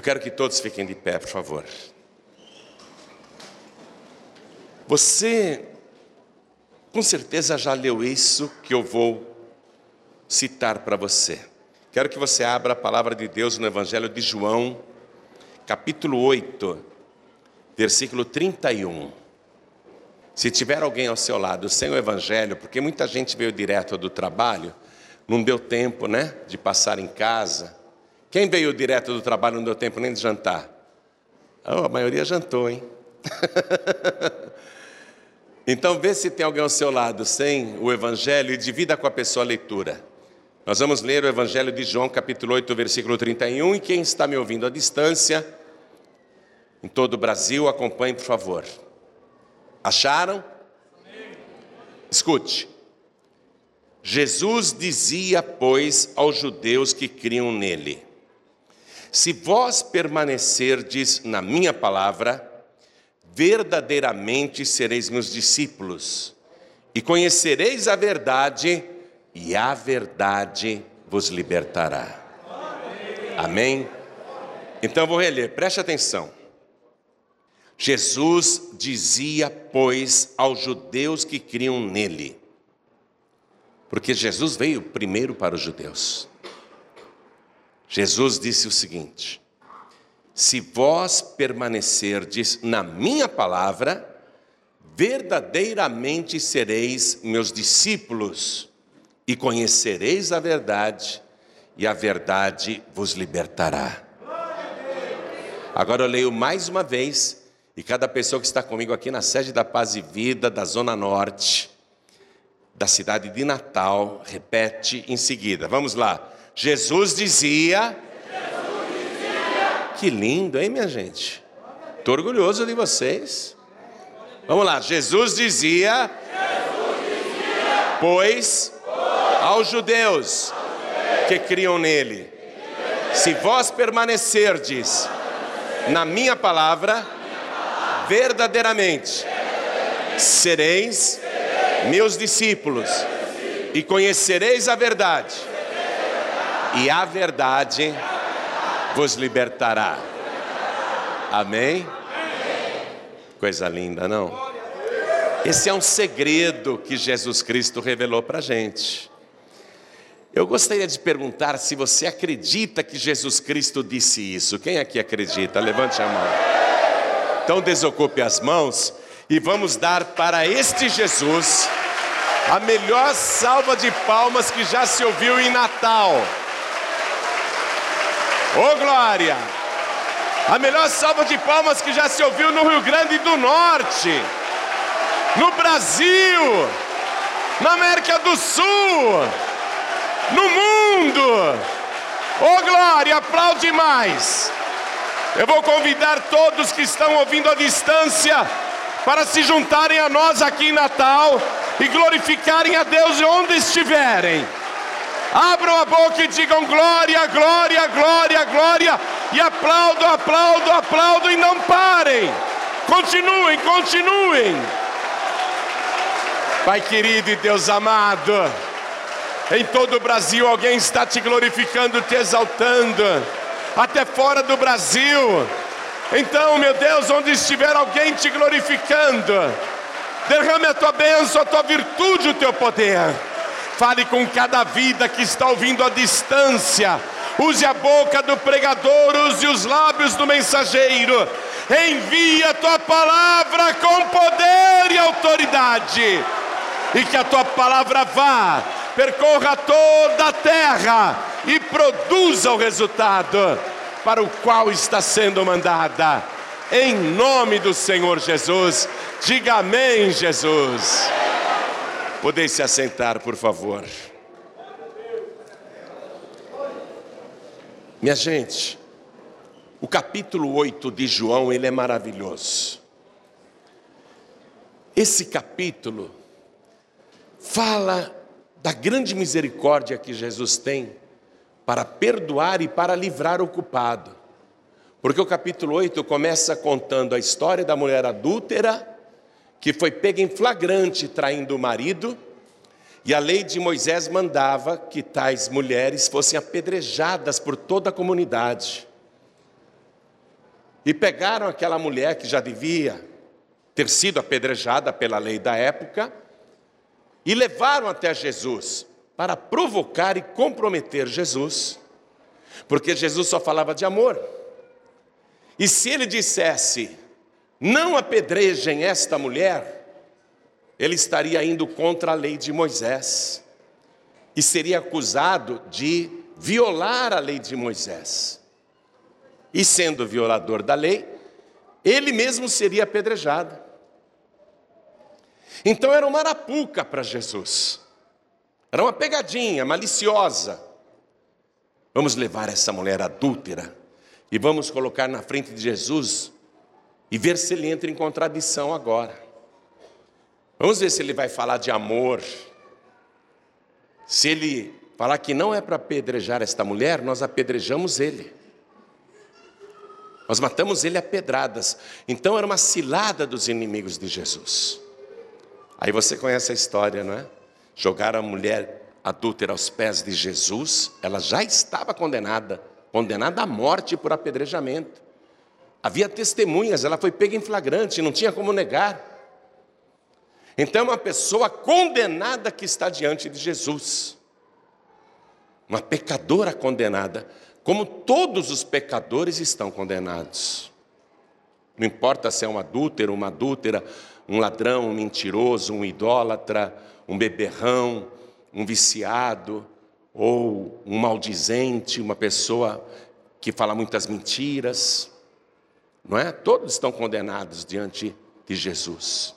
Eu quero que todos fiquem de pé, por favor. Você, com certeza, já leu isso que eu vou citar para você. Quero que você abra a palavra de Deus no Evangelho de João, capítulo 8, versículo 31. Se tiver alguém ao seu lado sem o Evangelho, porque muita gente veio direto do trabalho, não deu tempo, né, de passar em casa. Quem veio direto do trabalho não deu tempo nem de jantar? Oh, a maioria jantou, hein? então vê se tem alguém ao seu lado sem o Evangelho e divida com a pessoa a leitura. Nós vamos ler o Evangelho de João, capítulo 8, versículo 31, e quem está me ouvindo à distância, em todo o Brasil, acompanhe, por favor. Acharam? Escute. Jesus dizia, pois, aos judeus que criam nele: Se vós permanecerdes na minha palavra, verdadeiramente sereis meus discípulos, e conhecereis a verdade, e a verdade vos libertará. Amém? Então vou reler, preste atenção. Jesus dizia, pois, aos judeus que criam nele: porque Jesus veio primeiro para os judeus. Jesus disse o seguinte: Se vós permanecerdes na minha palavra, verdadeiramente sereis meus discípulos e conhecereis a verdade, e a verdade vos libertará. Agora eu leio mais uma vez, e cada pessoa que está comigo aqui na sede da Paz e Vida, da Zona Norte, da cidade de Natal, repete em seguida. Vamos lá. Jesus dizia. Que lindo, hein, minha gente? Estou orgulhoso de vocês. Vamos lá. Jesus dizia. Jesus dizia pois, pois aos judeus que criam nele: Se vós permanecerdes na minha palavra, verdadeiramente sereis meus discípulos, e conhecereis a verdade, e a verdade vos libertará. Amém? Coisa linda, não? Esse é um segredo que Jesus Cristo revelou para a gente. Eu gostaria de perguntar se você acredita que Jesus Cristo disse isso. Quem aqui acredita? Levante a mão. Então desocupe as mãos e vamos dar para este Jesus a melhor salva de palmas que já se ouviu em Natal. Ô oh, glória! A melhor salva de palmas que já se ouviu no Rio Grande do Norte, no Brasil, na América do Sul, no mundo. Ô oh, glória, aplaude mais. Eu vou convidar todos que estão ouvindo à distância para se juntarem a nós aqui em Natal e glorificarem a Deus onde estiverem. Abram a boca e digam glória, glória, glória, glória, e aplaudam, aplaudam, aplaudam e não parem. Continuem, continuem. Pai querido e Deus amado, em todo o Brasil alguém está te glorificando, te exaltando, até fora do Brasil então, meu Deus, onde estiver alguém te glorificando, derrame a tua bênção, a tua virtude, o teu poder. Fale com cada vida que está ouvindo à distância. Use a boca do pregador, use os lábios do mensageiro. Envia a tua palavra com poder e autoridade. E que a tua palavra vá, percorra toda a terra e produza o resultado para o qual está sendo mandada. Em nome do Senhor Jesus, diga amém, Jesus. Podem se assentar, por favor. Minha gente, o capítulo 8 de João, ele é maravilhoso. Esse capítulo fala da grande misericórdia que Jesus tem para perdoar e para livrar o culpado. Porque o capítulo 8 começa contando a história da mulher adúltera, que foi pega em flagrante traindo o marido, e a lei de Moisés mandava que tais mulheres fossem apedrejadas por toda a comunidade. e pegaram aquela mulher que já devia ter sido apedrejada pela lei da época e levaram até Jesus para provocar e comprometer Jesus, porque Jesus só falava de amor. E se ele dissesse, não apedrejem esta mulher, ele estaria indo contra a lei de Moisés e seria acusado de violar a lei de Moisés. E sendo violador da lei, ele mesmo seria apedrejado. Então era uma arapuca para Jesus, era uma pegadinha maliciosa. Vamos levar essa mulher adúltera e vamos colocar na frente de Jesus e ver se ele entra em contradição agora. Vamos ver se ele vai falar de amor. Se ele falar que não é para apedrejar esta mulher, nós apedrejamos ele. Nós matamos ele a pedradas. Então era uma cilada dos inimigos de Jesus. Aí você conhece a história, não é? Jogaram a mulher adúltera aos pés de Jesus, ela já estava condenada, condenada à morte por apedrejamento. Havia testemunhas, ela foi pega em flagrante, não tinha como negar. Então, é uma pessoa condenada que está diante de Jesus, uma pecadora condenada, como todos os pecadores estão condenados. Não importa se é um adúltero, uma adúltera, um ladrão, um mentiroso, um idólatra, um beberrão, um viciado, ou um maldizente, uma pessoa que fala muitas mentiras, não é? Todos estão condenados diante de Jesus.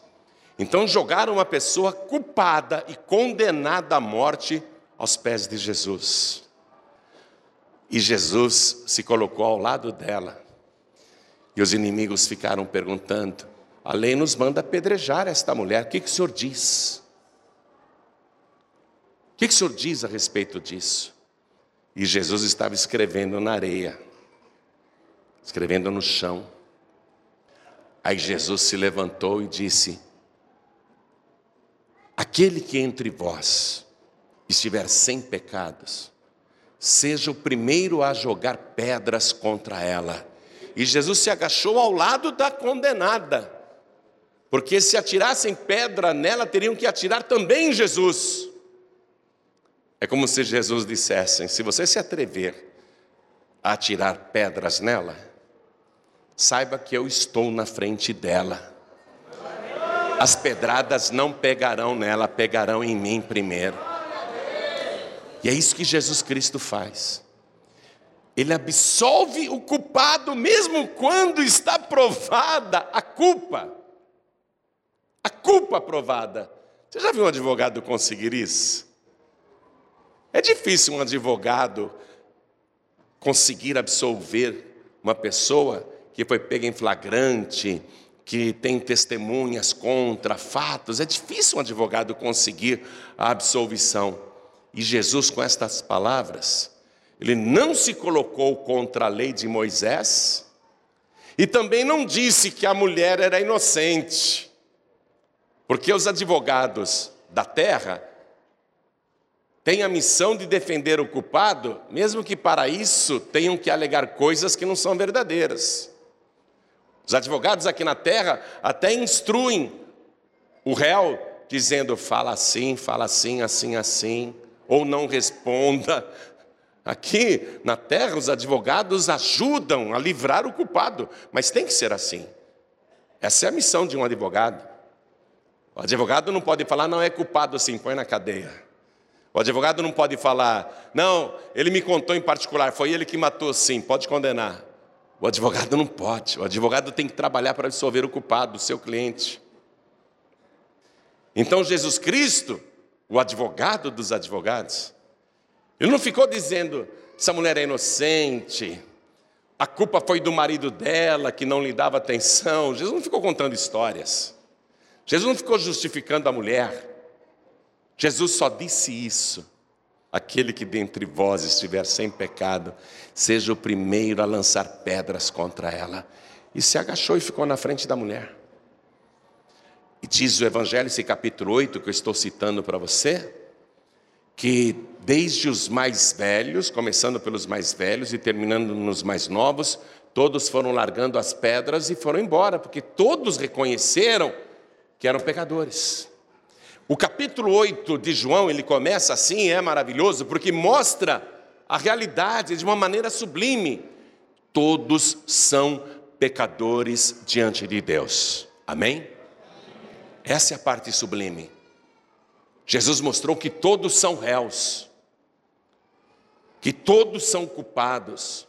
Então jogaram uma pessoa culpada e condenada à morte aos pés de Jesus. E Jesus se colocou ao lado dela. E os inimigos ficaram perguntando: a lei nos manda apedrejar esta mulher, o que, que o senhor diz? O que, que o senhor diz a respeito disso? E Jesus estava escrevendo na areia, escrevendo no chão. Aí Jesus se levantou e disse: Aquele que entre vós estiver sem pecados, seja o primeiro a jogar pedras contra ela. E Jesus se agachou ao lado da condenada, porque se atirassem pedra nela, teriam que atirar também Jesus. É como se Jesus dissesse: se você se atrever a atirar pedras nela, saiba que eu estou na frente dela as pedradas não pegarão nela, pegarão em mim primeiro. E é isso que Jesus Cristo faz. Ele absolve o culpado, mesmo quando está provada a culpa. A culpa provada. Você já viu um advogado conseguir isso? É difícil um advogado conseguir absolver uma pessoa que foi pega em flagrante, que tem testemunhas contra, fatos. É difícil um advogado conseguir a absolvição. E Jesus, com estas palavras, ele não se colocou contra a lei de Moisés e também não disse que a mulher era inocente, porque os advogados da terra têm a missão de defender o culpado, mesmo que para isso tenham que alegar coisas que não são verdadeiras. Os advogados aqui na terra até instruem o réu, dizendo: fala assim, fala assim, assim, assim, ou não responda. Aqui na terra, os advogados ajudam a livrar o culpado, mas tem que ser assim. Essa é a missão de um advogado. O advogado não pode falar, não é culpado assim, põe na cadeia. O advogado não pode falar, não, ele me contou em particular, foi ele que matou sim, pode condenar. O advogado não pode. O advogado tem que trabalhar para absolver o culpado, o seu cliente. Então Jesus Cristo, o advogado dos advogados, ele não ficou dizendo: essa mulher é inocente, a culpa foi do marido dela que não lhe dava atenção. Jesus não ficou contando histórias. Jesus não ficou justificando a mulher. Jesus só disse isso Aquele que dentre vós estiver sem pecado, seja o primeiro a lançar pedras contra ela. E se agachou e ficou na frente da mulher. E diz o Evangelho, esse capítulo 8 que eu estou citando para você, que desde os mais velhos, começando pelos mais velhos e terminando nos mais novos, Todos foram largando as pedras e foram embora, porque todos reconheceram que eram pecadores. O capítulo 8 de João, ele começa assim, é maravilhoso, porque mostra a realidade de uma maneira sublime. Todos são pecadores diante de Deus. Amém? Essa é a parte sublime. Jesus mostrou que todos são réus, que todos são culpados,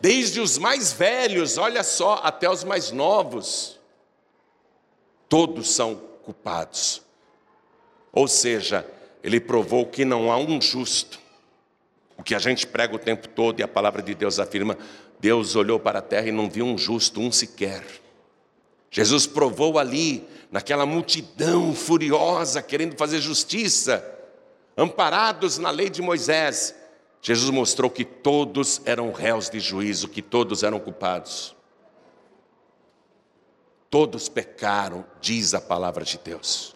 desde os mais velhos, olha só, até os mais novos, todos são culpados. Ou seja, ele provou que não há um justo. O que a gente prega o tempo todo e a palavra de Deus afirma: Deus olhou para a terra e não viu um justo, um sequer. Jesus provou ali, naquela multidão furiosa querendo fazer justiça, amparados na lei de Moisés, Jesus mostrou que todos eram réus de juízo, que todos eram culpados. Todos pecaram, diz a palavra de Deus,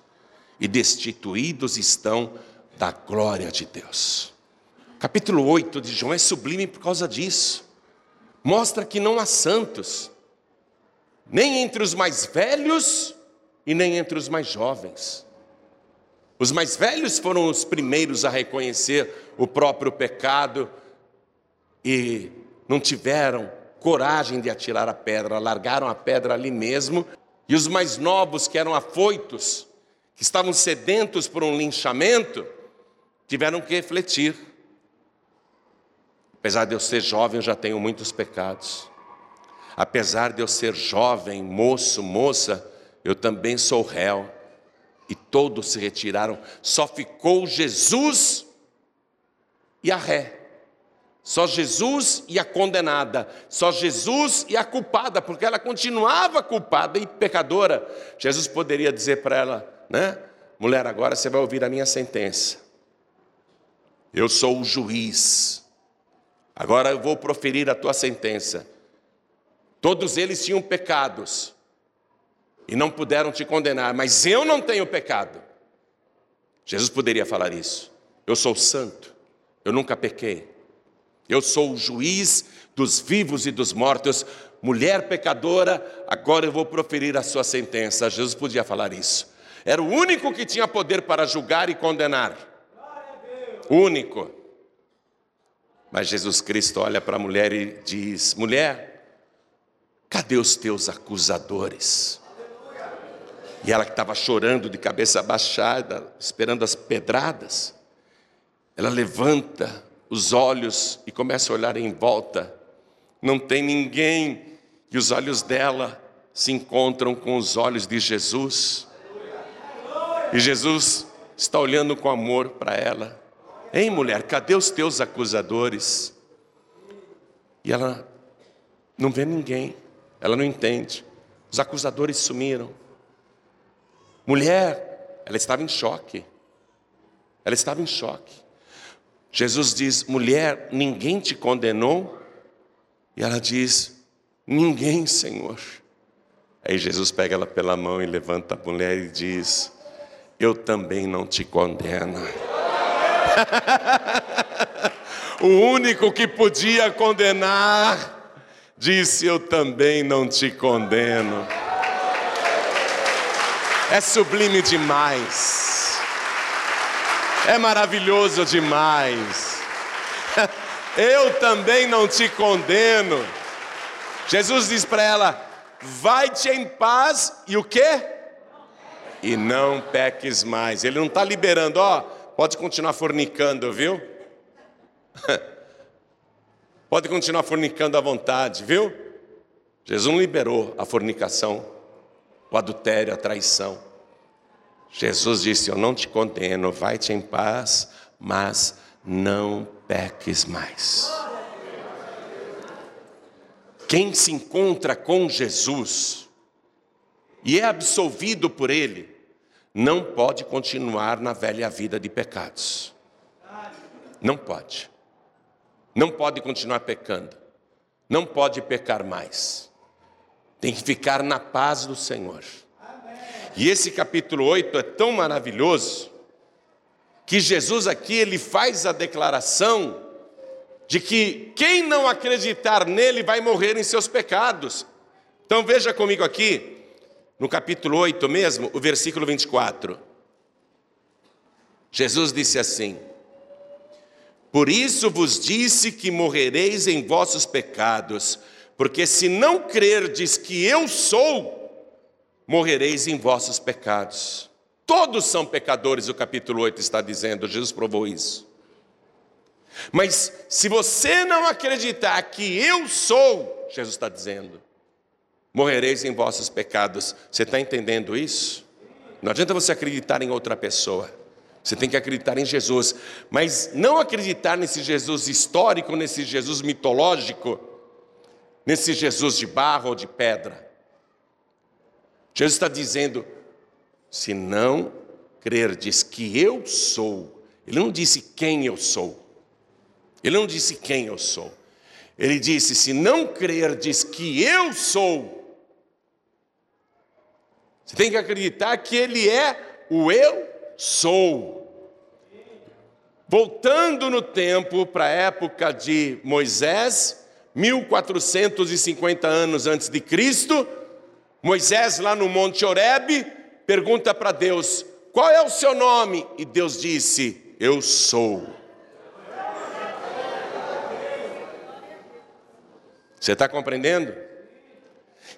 e destituídos estão da glória de Deus. Capítulo 8 de João é sublime por causa disso. Mostra que não há santos, nem entre os mais velhos e nem entre os mais jovens. Os mais velhos foram os primeiros a reconhecer o próprio pecado e não tiveram coragem de atirar a pedra, largaram a pedra ali mesmo. E os mais novos, que eram afoitos, que estavam sedentos por um linchamento, tiveram que refletir. Apesar de eu ser jovem, eu já tenho muitos pecados. Apesar de eu ser jovem, moço, moça, eu também sou réu. E todos se retiraram, só ficou Jesus e a ré. Só Jesus e a condenada, só Jesus e a culpada, porque ela continuava culpada e pecadora. Jesus poderia dizer para ela, né? Mulher, agora você vai ouvir a minha sentença. Eu sou o juiz. Agora eu vou proferir a tua sentença. Todos eles tinham pecados e não puderam te condenar, mas eu não tenho pecado. Jesus poderia falar isso. Eu sou santo, eu nunca pequei. Eu sou o juiz dos vivos e dos mortos. Mulher pecadora, agora eu vou proferir a sua sentença. Jesus podia falar isso. Era o único que tinha poder para julgar e condenar. Único. Mas Jesus Cristo olha para a mulher e diz: Mulher, Cadê os teus acusadores? E ela que estava chorando de cabeça baixada, esperando as pedradas, ela levanta os olhos e começa a olhar em volta. Não tem ninguém, e os olhos dela se encontram com os olhos de Jesus. E Jesus está olhando com amor para ela. Ei, mulher, cadê os teus acusadores? E ela não vê ninguém. Ela não entende. Os acusadores sumiram. Mulher, ela estava em choque. Ela estava em choque. Jesus diz: mulher, ninguém te condenou? E ela diz: ninguém, Senhor. Aí Jesus pega ela pela mão e levanta a mulher e diz: Eu também não te condeno. o único que podia condenar disse: Eu também não te condeno. É sublime demais, é maravilhoso demais. Eu também não te condeno. Jesus diz para ela: Vai-te em paz e o quê? E não peques mais. Ele não está liberando, ó, pode continuar fornicando, viu? Pode continuar fornicando à vontade, viu? Jesus não liberou a fornicação, o adultério, a traição. Jesus disse: Eu não te condeno, vai-te em paz, mas não peques mais. Quem se encontra com Jesus e é absolvido por Ele, não pode continuar na velha vida de pecados. Não pode não pode continuar pecando, não pode pecar mais, tem que ficar na paz do Senhor. E esse capítulo 8 é tão maravilhoso que Jesus aqui ele faz a declaração de que quem não acreditar nele vai morrer em seus pecados. Então veja comigo aqui, no capítulo 8 mesmo, o versículo 24. Jesus disse assim: Por isso vos disse que morrereis em vossos pecados, porque se não crerdes que eu sou, morrereis em vossos pecados. Todos são pecadores, o capítulo 8 está dizendo, Jesus provou isso. Mas se você não acreditar que eu sou, Jesus está dizendo, morrereis em vossos pecados. Você está entendendo isso? Não adianta você acreditar em outra pessoa. Você tem que acreditar em Jesus, mas não acreditar nesse Jesus histórico, nesse Jesus mitológico, nesse Jesus de barro ou de pedra. Jesus está dizendo: se não crerdes que eu sou, ele não disse quem eu sou, ele não disse quem eu sou, ele disse: se não crerdes que eu sou, você tem que acreditar que Ele é o eu sou. Voltando no tempo para a época de Moisés, 1450 anos antes de Cristo, Moisés lá no Monte Horebe pergunta para Deus: "Qual é o seu nome?" E Deus disse: "Eu sou". Você está compreendendo?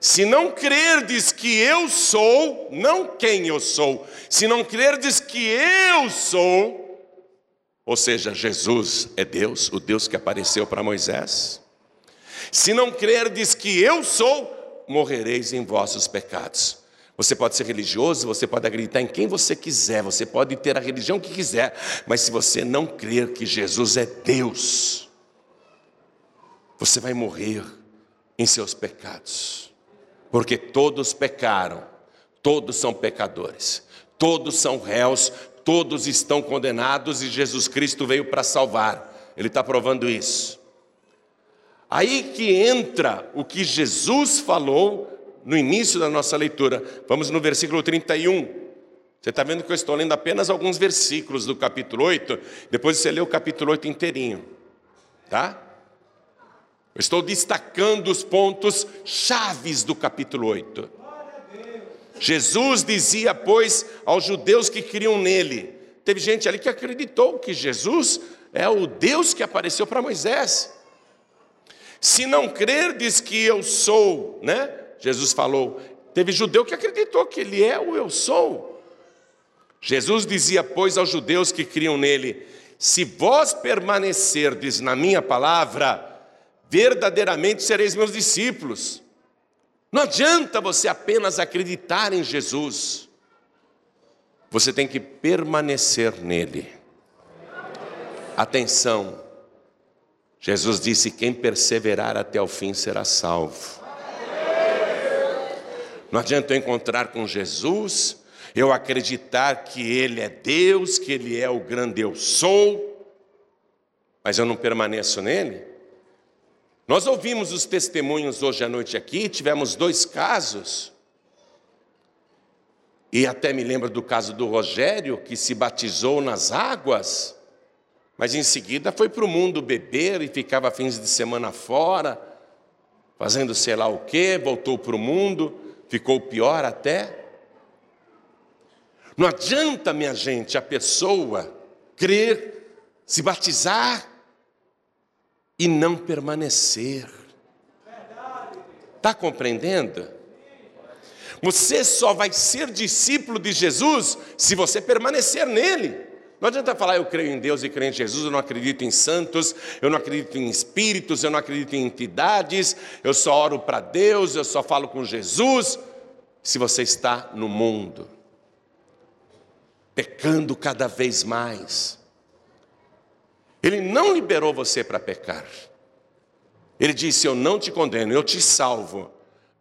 Se não crerdes que eu sou, não quem eu sou, se não crerdes que eu sou, ou seja, Jesus é Deus, o Deus que apareceu para Moisés. Se não crerdes que eu sou, morrereis em vossos pecados. Você pode ser religioso, você pode acreditar em quem você quiser, você pode ter a religião que quiser, mas se você não crer que Jesus é Deus, você vai morrer em seus pecados porque todos pecaram, todos são pecadores, todos são réus, todos estão condenados e Jesus Cristo veio para salvar, ele está provando isso. Aí que entra o que Jesus falou no início da nossa leitura, vamos no versículo 31. Você está vendo que eu estou lendo apenas alguns versículos do capítulo 8, depois você lê o capítulo 8 inteirinho, tá? Eu estou destacando os pontos chaves do capítulo 8. Jesus dizia, pois, aos judeus que criam nele. Teve gente ali que acreditou que Jesus é o Deus que apareceu para Moisés. Se não crerdes que eu sou, né? Jesus falou. Teve judeu que acreditou que ele é o eu sou. Jesus dizia, pois, aos judeus que criam nele: Se vós permanecerdes na minha palavra, verdadeiramente sereis meus discípulos. Não adianta você apenas acreditar em Jesus, você tem que permanecer nele. Atenção, Jesus disse: quem perseverar até o fim será salvo. Não adianta eu encontrar com Jesus, eu acreditar que Ele é Deus, que Ele é o grande eu sou, mas eu não permaneço nele. Nós ouvimos os testemunhos hoje à noite aqui, tivemos dois casos. E até me lembro do caso do Rogério, que se batizou nas águas, mas em seguida foi para o mundo beber e ficava fins de semana fora, fazendo sei lá o quê, voltou para o mundo, ficou pior até. Não adianta, minha gente, a pessoa crer, se batizar, e não permanecer. Está compreendendo? Você só vai ser discípulo de Jesus se você permanecer nele. Não adianta falar eu creio em Deus e creio em Jesus, eu não acredito em santos, eu não acredito em espíritos, eu não acredito em entidades, eu só oro para Deus, eu só falo com Jesus. Se você está no mundo, pecando cada vez mais, ele não liberou você para pecar. Ele disse: Eu não te condeno, eu te salvo,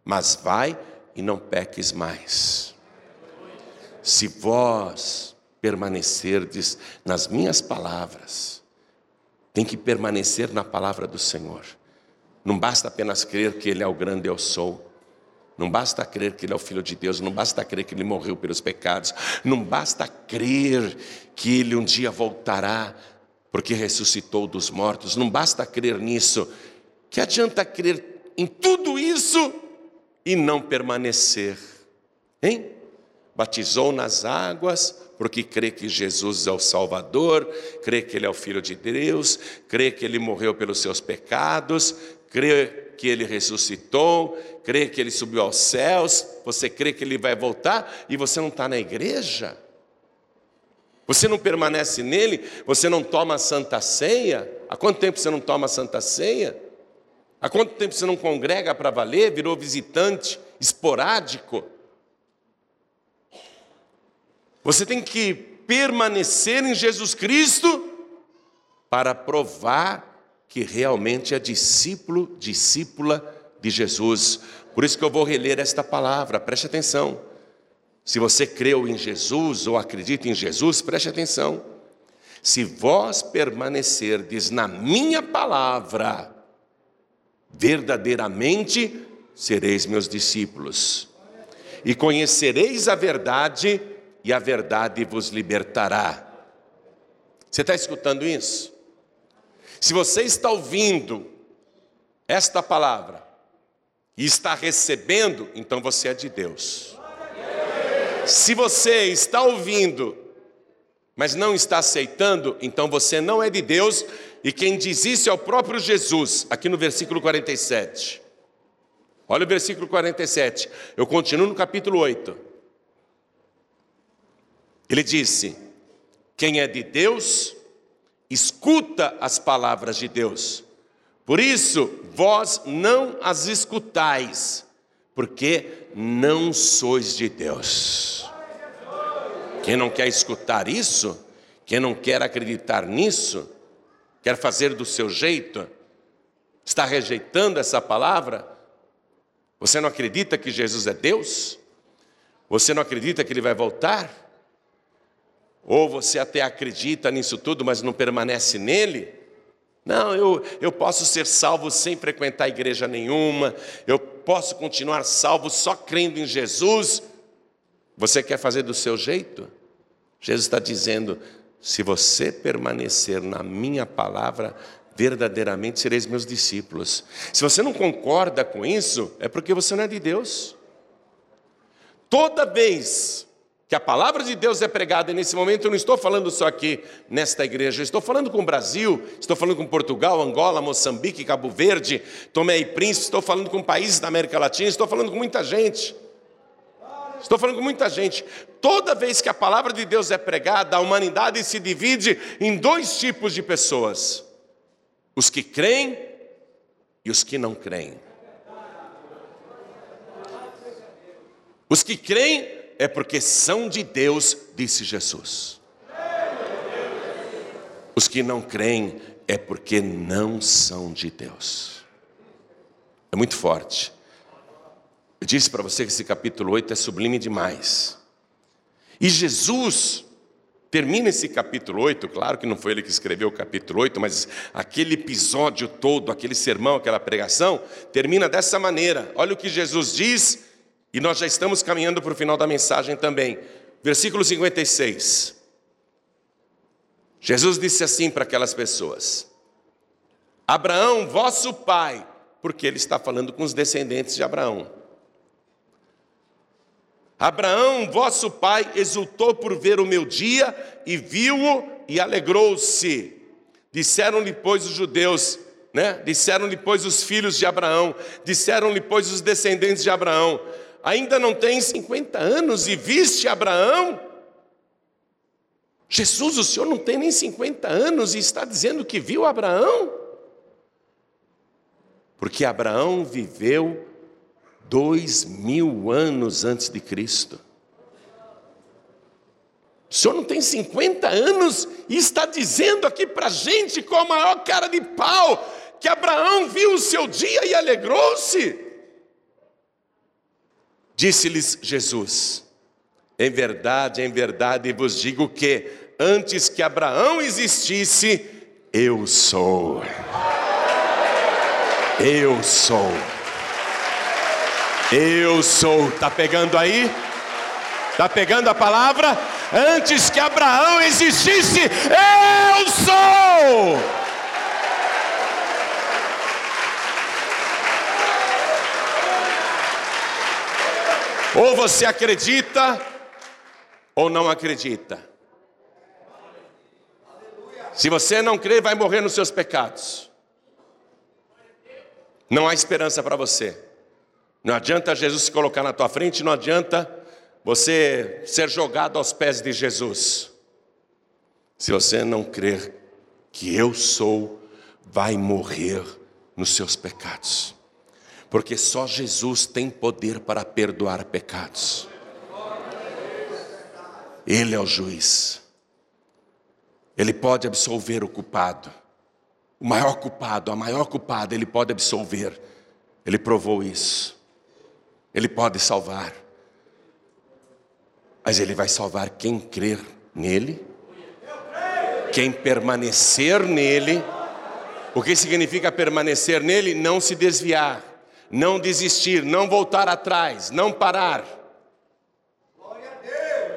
mas vai e não peques mais. Se vós permanecerdes nas minhas palavras, tem que permanecer na palavra do Senhor. Não basta apenas crer que Ele é o grande eu sou. Não basta crer que Ele é o Filho de Deus, não basta crer que Ele morreu pelos pecados, não basta crer que Ele um dia voltará porque ressuscitou dos mortos. Não basta crer nisso. Que adianta crer em tudo isso e não permanecer? Hein? Batizou nas águas, porque crê que Jesus é o Salvador, crê que Ele é o Filho de Deus, crê que Ele morreu pelos seus pecados, crê que Ele ressuscitou, crê que Ele subiu aos céus, você crê que Ele vai voltar e você não está na igreja? Você não permanece nele? Você não toma a santa ceia? Há quanto tempo você não toma a santa ceia? Há quanto tempo você não congrega para valer? Virou visitante esporádico? Você tem que permanecer em Jesus Cristo para provar que realmente é discípulo, discípula de Jesus. Por isso que eu vou reler esta palavra, preste atenção. Se você creu em Jesus ou acredita em Jesus, preste atenção. Se vós permanecerdes na minha palavra, verdadeiramente sereis meus discípulos. E conhecereis a verdade, e a verdade vos libertará. Você está escutando isso? Se você está ouvindo esta palavra e está recebendo, então você é de Deus. Se você está ouvindo, mas não está aceitando, então você não é de Deus, e quem diz isso é o próprio Jesus, aqui no versículo 47. Olha o versículo 47, eu continuo no capítulo 8. Ele disse: Quem é de Deus, escuta as palavras de Deus. Por isso, vós não as escutais, porque não sois de Deus. Quem não quer escutar isso, quem não quer acreditar nisso, quer fazer do seu jeito, está rejeitando essa palavra? Você não acredita que Jesus é Deus? Você não acredita que Ele vai voltar? Ou você até acredita nisso tudo, mas não permanece nele? Não, eu, eu posso ser salvo sem frequentar igreja nenhuma, eu posso continuar salvo só crendo em Jesus. Você quer fazer do seu jeito? Jesus está dizendo: se você permanecer na minha palavra, verdadeiramente sereis meus discípulos. Se você não concorda com isso, é porque você não é de Deus. Toda vez que a palavra de Deus é pregada, e nesse momento eu não estou falando só aqui nesta igreja, eu estou falando com o Brasil, estou falando com Portugal, Angola, Moçambique, Cabo Verde, Tomé e Príncipe, estou falando com países da América Latina, estou falando com muita gente. Estou falando com muita gente. Toda vez que a palavra de Deus é pregada, a humanidade se divide em dois tipos de pessoas: os que creem e os que não creem. Os que creem é porque são de Deus, disse Jesus. Os que não creem é porque não são de Deus. É muito forte. Eu disse para você que esse capítulo 8 é sublime demais. E Jesus termina esse capítulo 8, claro que não foi ele que escreveu o capítulo 8, mas aquele episódio todo, aquele sermão, aquela pregação, termina dessa maneira. Olha o que Jesus diz e nós já estamos caminhando para o final da mensagem também. Versículo 56. Jesus disse assim para aquelas pessoas: Abraão, vosso pai, porque ele está falando com os descendentes de Abraão. Abraão, vosso pai, exultou por ver o meu dia e viu-o e alegrou-se. Disseram-lhe, pois, os judeus, né? Disseram-lhe, pois, os filhos de Abraão, disseram-lhe, pois, os descendentes de Abraão: ainda não tem 50 anos e viste Abraão? Jesus, o senhor não tem nem 50 anos e está dizendo que viu Abraão? Porque Abraão viveu dois mil anos antes de Cristo. O senhor não tem 50 anos e está dizendo aqui para a gente com a maior cara de pau que Abraão viu o seu dia e alegrou-se. Disse-lhes Jesus: Em verdade, em verdade vos digo que antes que Abraão existisse, eu sou. Eu sou. Eu sou. Tá pegando aí? Tá pegando a palavra? Antes que Abraão existisse, eu sou. Ou você acredita, ou não acredita. Se você não crê, vai morrer nos seus pecados. Não há esperança para você. Não adianta Jesus se colocar na tua frente, não adianta você ser jogado aos pés de Jesus. Se você não crer que eu sou, vai morrer nos seus pecados. Porque só Jesus tem poder para perdoar pecados. Ele é o juiz. Ele pode absolver o culpado. O maior culpado, a maior culpada, ele pode absolver. Ele provou isso. Ele pode salvar. Mas ele vai salvar quem crer nele, quem permanecer nele. O que significa permanecer nele? Não se desviar, não desistir, não voltar atrás, não parar.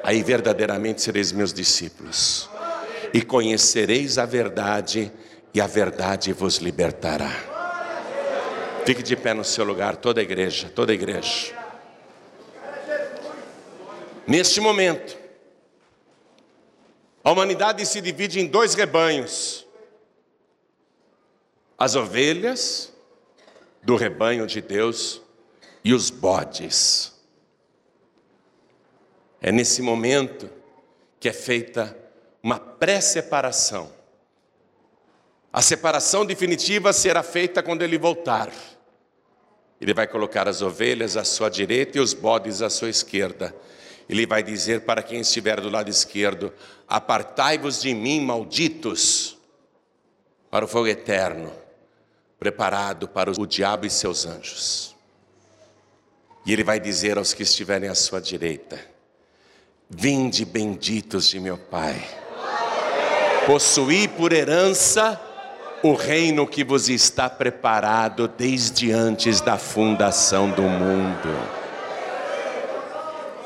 Aí verdadeiramente sereis meus discípulos, e conhecereis a verdade, e a verdade vos libertará. Fique de pé no seu lugar, toda a igreja, toda a igreja. Neste momento, a humanidade se divide em dois rebanhos: as ovelhas do rebanho de Deus e os bodes. É nesse momento que é feita uma pré-separação. A separação definitiva será feita quando ele voltar. Ele vai colocar as ovelhas à sua direita e os bodes à sua esquerda. Ele vai dizer para quem estiver do lado esquerdo: Apartai-vos de mim, malditos, para o fogo eterno, preparado para o diabo e seus anjos. E ele vai dizer aos que estiverem à sua direita: Vinde benditos de meu Pai, possuí por herança o reino que vos está preparado desde antes da fundação do mundo.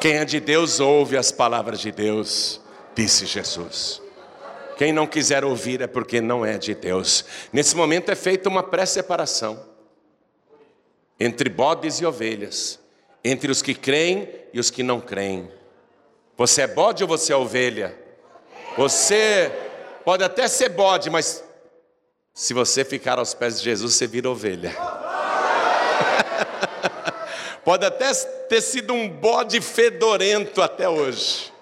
Quem é de Deus ouve as palavras de Deus, disse Jesus. Quem não quiser ouvir é porque não é de Deus. Nesse momento é feita uma pré-separação entre bodes e ovelhas, entre os que creem e os que não creem. Você é bode ou você é ovelha? Você pode até ser bode, mas se você ficar aos pés de Jesus, você vira ovelha. Pode até ter sido um bode fedorento até hoje.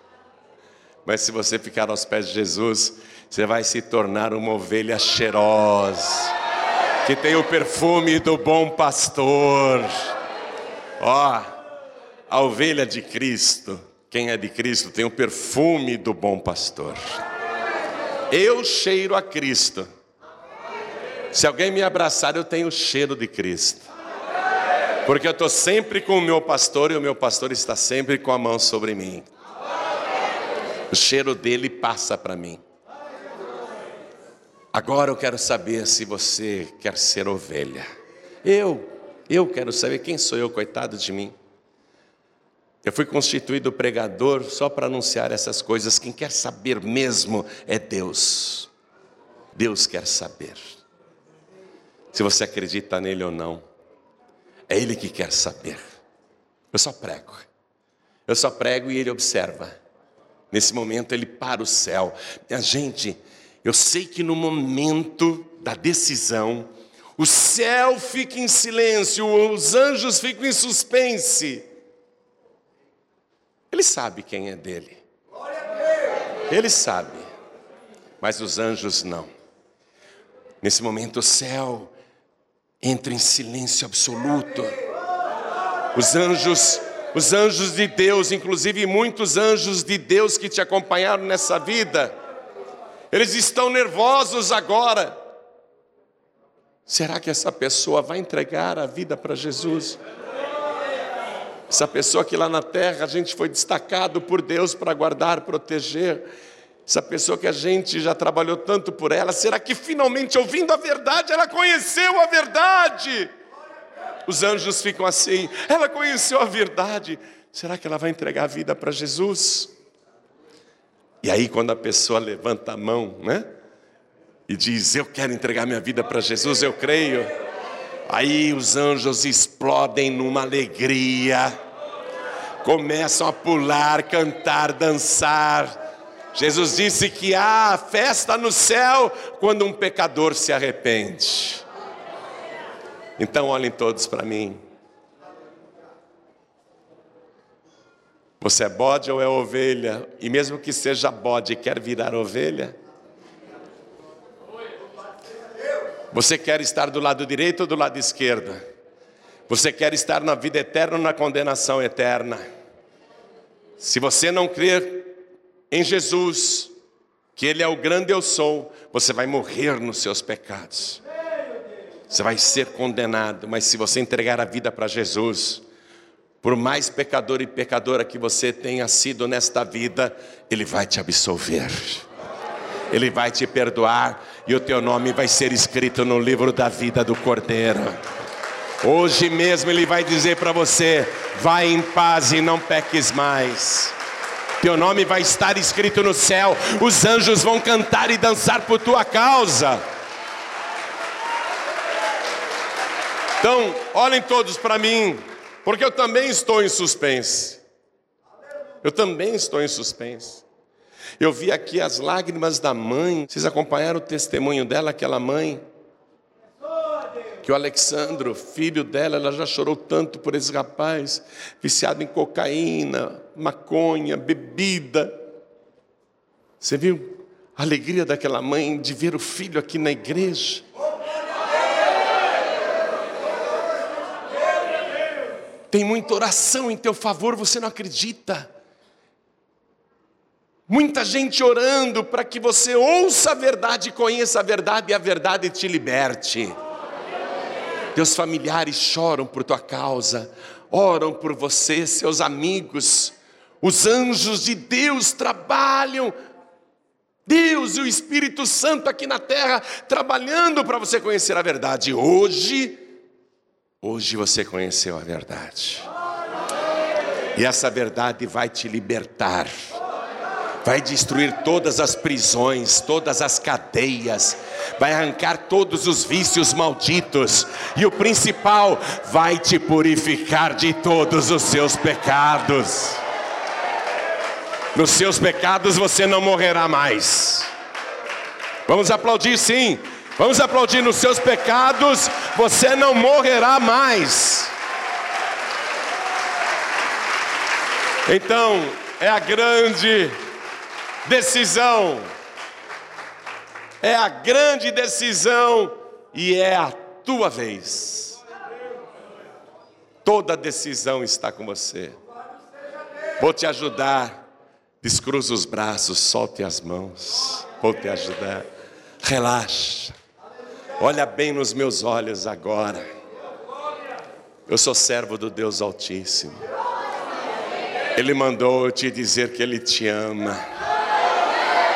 Mas se você ficar aos pés de Jesus, você vai se tornar uma ovelha cheirosa, que tem o perfume do bom pastor. Ó, a ovelha de Cristo, quem é de Cristo tem o perfume do bom pastor. Eu cheiro a Cristo. Se alguém me abraçar, eu tenho o cheiro de Cristo. Porque eu estou sempre com o meu pastor e o meu pastor está sempre com a mão sobre mim. O cheiro dele passa para mim. Agora eu quero saber se você quer ser ovelha. Eu, eu quero saber quem sou eu, coitado de mim. Eu fui constituído pregador só para anunciar essas coisas. Quem quer saber mesmo é Deus. Deus quer saber. Se você acredita nele ou não. É Ele que quer saber. Eu só prego. Eu só prego e Ele observa. Nesse momento Ele para o céu. Minha gente, eu sei que no momento da decisão, o céu fica em silêncio, os anjos ficam em suspense. Ele sabe quem é dele. Ele sabe. Mas os anjos não. Nesse momento o céu entra em silêncio absoluto. Os anjos, os anjos de Deus, inclusive muitos anjos de Deus que te acompanharam nessa vida, eles estão nervosos agora. Será que essa pessoa vai entregar a vida para Jesus? Essa pessoa que lá na terra a gente foi destacado por Deus para guardar, proteger, essa pessoa que a gente já trabalhou tanto por ela, será que finalmente ouvindo a verdade, ela conheceu a verdade? Os anjos ficam assim, ela conheceu a verdade, será que ela vai entregar a vida para Jesus? E aí, quando a pessoa levanta a mão, né? E diz: Eu quero entregar minha vida para Jesus, eu creio. Aí os anjos explodem numa alegria, começam a pular, cantar, dançar. Jesus disse que há festa no céu quando um pecador se arrepende. Então olhem todos para mim. Você é bode ou é ovelha? E mesmo que seja bode, quer virar ovelha? Você quer estar do lado direito ou do lado esquerdo? Você quer estar na vida eterna ou na condenação eterna? Se você não crer em Jesus, que Ele é o grande eu sou, você vai morrer nos seus pecados. Você vai ser condenado, mas se você entregar a vida para Jesus, por mais pecador e pecadora que você tenha sido nesta vida, Ele vai te absolver, Ele vai te perdoar e o teu nome vai ser escrito no livro da vida do Cordeiro. Hoje mesmo Ele vai dizer para você: vai em paz e não peques mais. Teu nome vai estar escrito no céu, os anjos vão cantar e dançar por tua causa. Então, olhem todos para mim, porque eu também estou em suspense. Eu também estou em suspense. Eu vi aqui as lágrimas da mãe. Vocês acompanharam o testemunho dela, aquela mãe? Que o Alexandro, filho dela, ela já chorou tanto por esse rapaz, viciado em cocaína, maconha, bebida. Você viu a alegria daquela mãe de ver o filho aqui na igreja? Tem muita oração em teu favor, você não acredita. Muita gente orando para que você ouça a verdade, conheça a verdade e a verdade te liberte. Teus familiares choram por tua causa, oram por você, seus amigos. Os anjos de Deus trabalham Deus e o Espírito Santo aqui na terra trabalhando para você conhecer a verdade. Hoje Hoje você conheceu a verdade. E essa verdade vai te libertar. Vai destruir todas as prisões, todas as cadeias, vai arrancar todos os vícios malditos, e o principal, vai te purificar de todos os seus pecados. Nos seus pecados você não morrerá mais. Vamos aplaudir sim. Vamos aplaudir nos seus pecados, você não morrerá mais. Então, é a grande decisão, é a grande decisão e é a tua vez. Toda decisão está com você. Vou te ajudar. Descruza os braços, solte as mãos. Vou te ajudar. Relaxa. Olha bem nos meus olhos agora. Eu sou servo do Deus Altíssimo. Ele mandou te dizer que Ele te ama,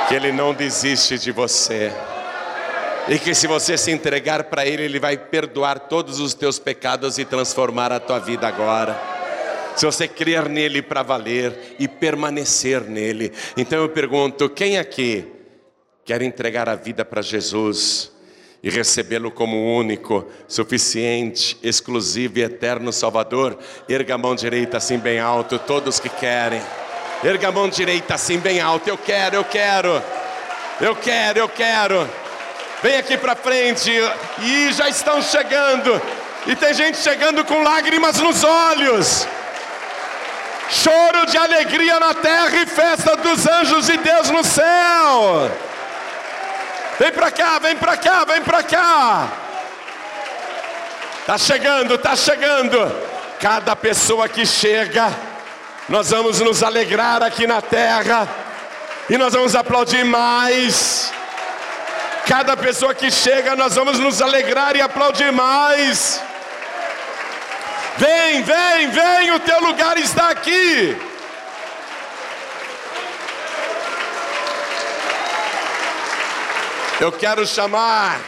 que Ele não desiste de você, e que se você se entregar para Ele, Ele vai perdoar todos os teus pecados e transformar a tua vida agora. Se você crer nele para valer e permanecer nele, então eu pergunto: quem aqui quer entregar a vida para Jesus? E recebê-lo como único, suficiente, exclusivo e eterno Salvador, erga a mão direita assim bem alto, todos que querem. Erga a mão direita assim bem alto. Eu quero, eu quero. Eu quero, eu quero. Vem aqui para frente. E já estão chegando. E tem gente chegando com lágrimas nos olhos. Choro de alegria na terra e festa dos anjos de Deus no céu. Vem para cá, vem para cá, vem para cá. Tá chegando, tá chegando. Cada pessoa que chega, nós vamos nos alegrar aqui na terra e nós vamos aplaudir mais. Cada pessoa que chega, nós vamos nos alegrar e aplaudir mais. Vem, vem, vem, o teu lugar está aqui. Eu quero chamar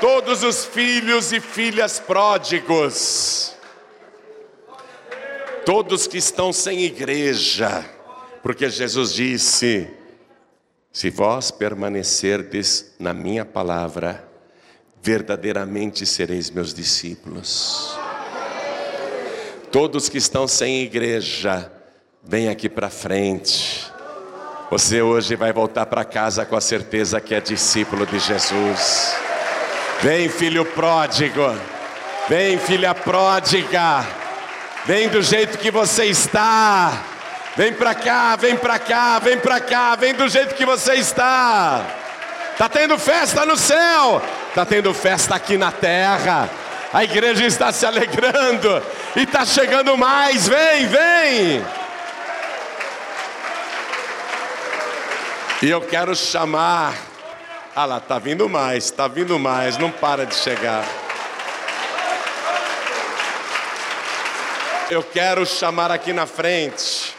todos os filhos e filhas pródigos, todos que estão sem igreja, Porque Jesus disse: Se vós permanecerdes na minha palavra, verdadeiramente sereis meus discípulos. Todos que estão sem igreja, vem aqui para frente. Você hoje vai voltar para casa com a certeza que é discípulo de Jesus. Vem, filho pródigo. Vem, filha pródiga. Vem do jeito que você está. Vem para cá, vem para cá, vem para cá, vem do jeito que você está. Tá tendo festa no céu, tá tendo festa aqui na terra. A igreja está se alegrando e está chegando mais. Vem, vem. E eu quero chamar. Ah lá, tá vindo mais, tá vindo mais, não para de chegar. Eu quero chamar aqui na frente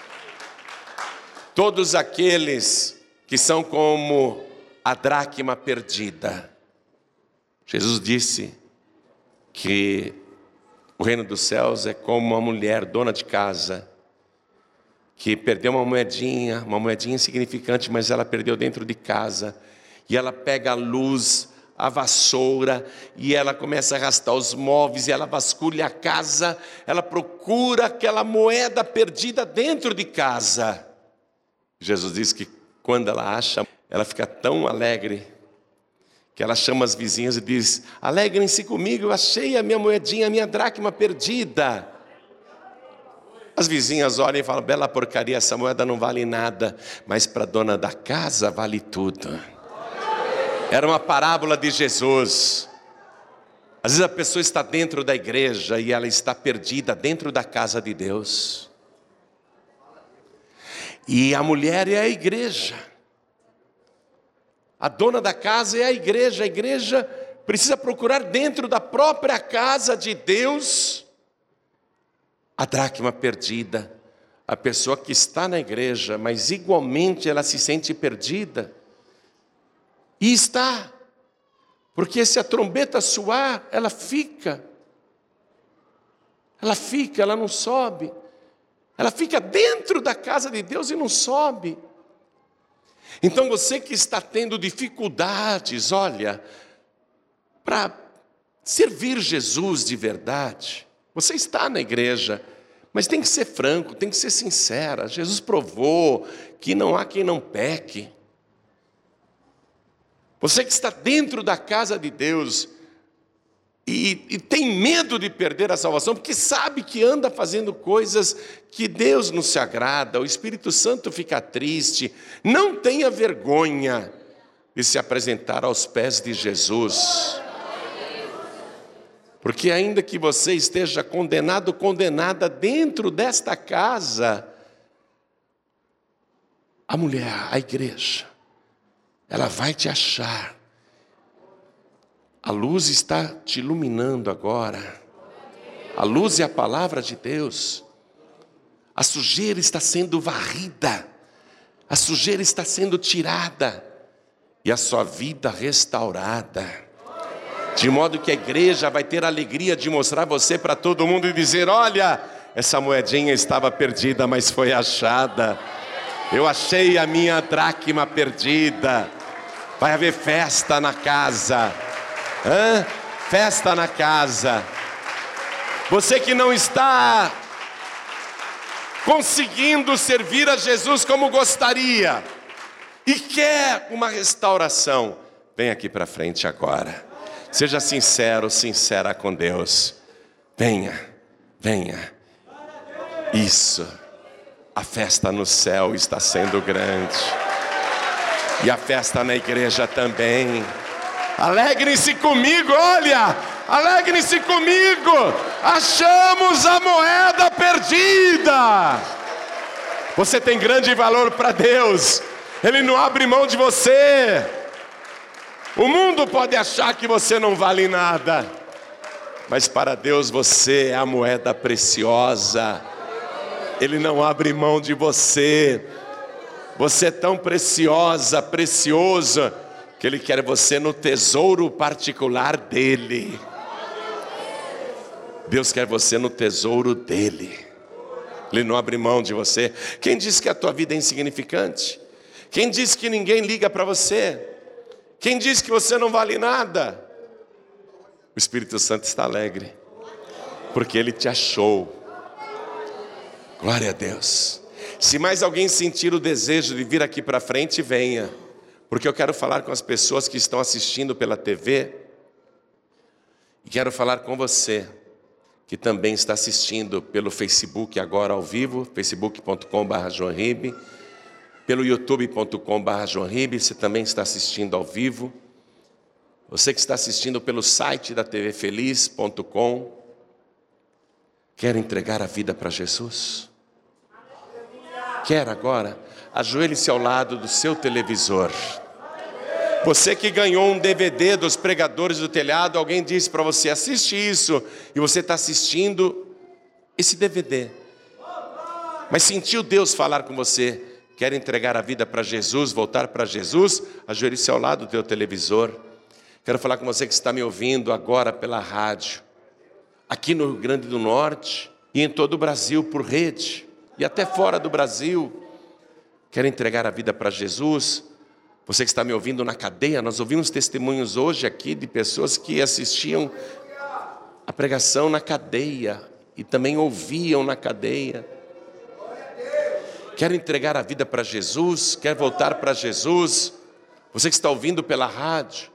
todos aqueles que são como a dracma perdida. Jesus disse que o reino dos céus é como uma mulher dona de casa que perdeu uma moedinha, uma moedinha insignificante, mas ela perdeu dentro de casa. E ela pega a luz, a vassoura, e ela começa a arrastar os móveis, e ela vasculha a casa, ela procura aquela moeda perdida dentro de casa. Jesus diz que quando ela acha, ela fica tão alegre que ela chama as vizinhas e diz: Alegrem-se comigo, eu achei a minha moedinha, a minha dracma perdida. As vizinhas olham e falam: bela porcaria, essa moeda não vale nada, mas para a dona da casa vale tudo. Era uma parábola de Jesus. Às vezes a pessoa está dentro da igreja e ela está perdida dentro da casa de Deus. E a mulher é a igreja. A dona da casa é a igreja. A igreja precisa procurar dentro da própria casa de Deus a dracma perdida, a pessoa que está na igreja, mas igualmente ela se sente perdida. E está, porque se a trombeta soar, ela fica. Ela fica, ela não sobe. Ela fica dentro da casa de Deus e não sobe. Então você que está tendo dificuldades, olha, para servir Jesus de verdade, você está na igreja, mas tem que ser franco, tem que ser sincera. Jesus provou que não há quem não peque. Você que está dentro da casa de Deus e, e, tem medo de perder a salvação, porque sabe que anda fazendo coisas que Deus não se agrada, o Espírito Santo fica triste, não tenha vergonha de se apresentar aos pés de Jesus. Porque ainda que você esteja condenado, condenada dentro desta casa, a mulher, a igreja, ela vai te achar. A luz está te iluminando agora. A luz é a palavra de Deus. A sujeira está sendo varrida. A sujeira está sendo tirada. E a sua vida restaurada de modo que a igreja vai ter a alegria de mostrar você para todo mundo e dizer: olha, essa moedinha estava perdida, mas foi achada. Eu achei a minha dracma perdida. Vai haver festa na casa. Hã? Festa na casa. Você que não está conseguindo servir a Jesus como gostaria e quer uma restauração, vem aqui para frente agora. Seja sincero, sincera com Deus. Venha, venha. Isso. A festa no céu está sendo grande. E a festa na igreja também. Alegrem-se comigo, olha, alegrem-se comigo. Achamos a moeda perdida. Você tem grande valor para Deus. Ele não abre mão de você. O mundo pode achar que você não vale nada, mas para Deus você é a moeda preciosa. Ele não abre mão de você. Você é tão preciosa, preciosa, que Ele quer você no tesouro particular dEle. Deus quer você no tesouro dEle. Ele não abre mão de você. Quem disse que a tua vida é insignificante? Quem disse que ninguém liga para você? Quem disse que você não vale nada? O Espírito Santo está alegre, porque ele te achou. Glória a Deus. Se mais alguém sentir o desejo de vir aqui para frente, venha, porque eu quero falar com as pessoas que estão assistindo pela TV e quero falar com você que também está assistindo pelo Facebook agora ao vivo, facebook.com.br joanribe, pelo youtube.com.br você também está assistindo ao vivo. Você que está assistindo pelo site da tvfeliz.com, quer entregar a vida para Jesus? Quer agora? Ajoelhe-se ao lado do seu televisor. Você que ganhou um DVD dos pregadores do telhado, alguém disse para você: assiste isso, e você está assistindo esse DVD. Mas sentiu Deus falar com você, quer entregar a vida para Jesus, voltar para Jesus, ajoelhe-se ao lado do teu televisor. Quero falar com você que está me ouvindo agora pela rádio, aqui no Rio Grande do Norte e em todo o Brasil por rede, e até fora do Brasil. Quer entregar a vida para Jesus? Você que está me ouvindo na cadeia, nós ouvimos testemunhos hoje aqui de pessoas que assistiam a pregação na cadeia e também ouviam na cadeia. Quer entregar a vida para Jesus? Quer voltar para Jesus? Você que está ouvindo pela rádio,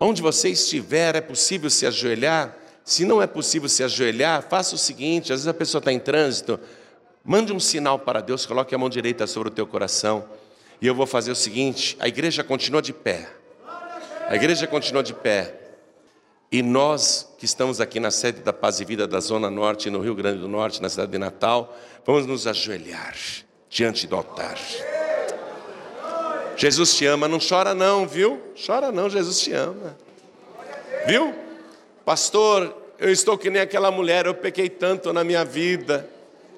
onde você estiver, é possível se ajoelhar? Se não é possível se ajoelhar, faça o seguinte: às vezes a pessoa está em trânsito, mande um sinal para Deus, coloque a mão direita sobre o teu coração. E eu vou fazer o seguinte: a igreja continua de pé. A igreja continua de pé. E nós que estamos aqui na sede da Paz e Vida da Zona Norte, no Rio Grande do Norte, na cidade de Natal, vamos nos ajoelhar diante do altar. Jesus te ama, não chora não, viu? Chora não, Jesus te ama. Viu? Pastor, eu estou que nem aquela mulher, eu pequei tanto na minha vida.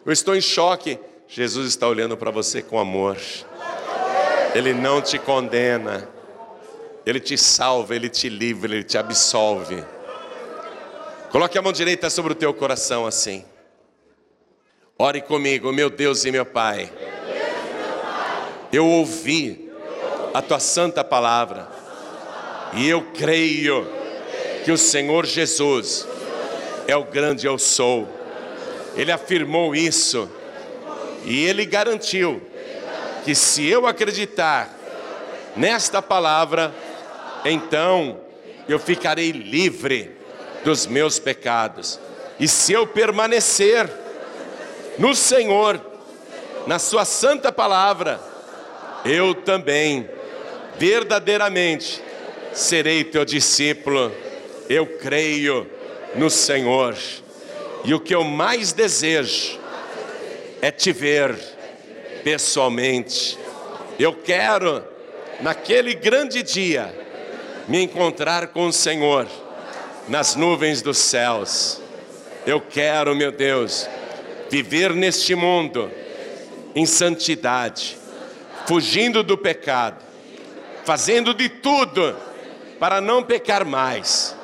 Eu estou em choque. Jesus está olhando para você com amor. Ele não te condena, Ele te salva, Ele te livra, Ele te absolve. Coloque a mão direita sobre o teu coração assim. Ore comigo, meu Deus e meu Pai. Eu ouvi a tua santa palavra e eu creio que o Senhor Jesus é o grande eu sou. Ele afirmou isso e ele garantiu que se eu acreditar nesta palavra, então eu ficarei livre dos meus pecados. E se eu permanecer no Senhor, na Sua santa palavra, eu também, verdadeiramente, serei teu discípulo. Eu creio no Senhor. E o que eu mais desejo é te ver pessoalmente. Eu quero, naquele grande dia, me encontrar com o Senhor nas nuvens dos céus. Eu quero, meu Deus, viver neste mundo em santidade, fugindo do pecado, fazendo de tudo para não pecar mais.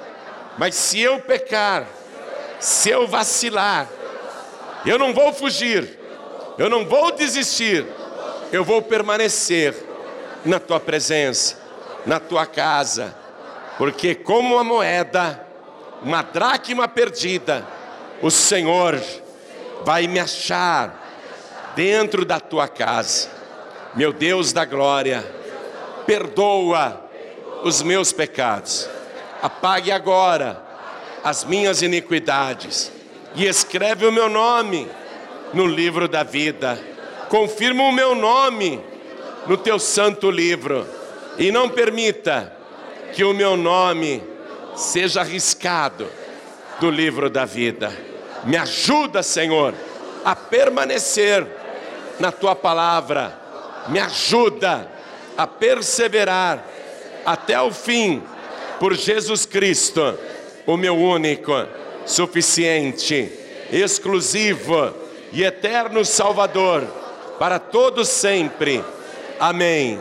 Mas se eu pecar, se eu vacilar, eu não vou fugir, eu não vou desistir, eu vou permanecer na tua presença, na tua casa, porque como uma moeda, uma dracma perdida, o Senhor vai me achar dentro da tua casa. Meu Deus da glória, perdoa os meus pecados, apague agora as minhas iniquidades e escreve o meu nome no livro da vida. Confirma o meu nome no teu santo livro e não permita que o meu nome seja arriscado do livro da vida. Me ajuda, Senhor, a permanecer na tua palavra. Me ajuda a perseverar até o fim por Jesus Cristo, o meu único, suficiente, exclusivo e eterno Salvador, para todos sempre. Amém.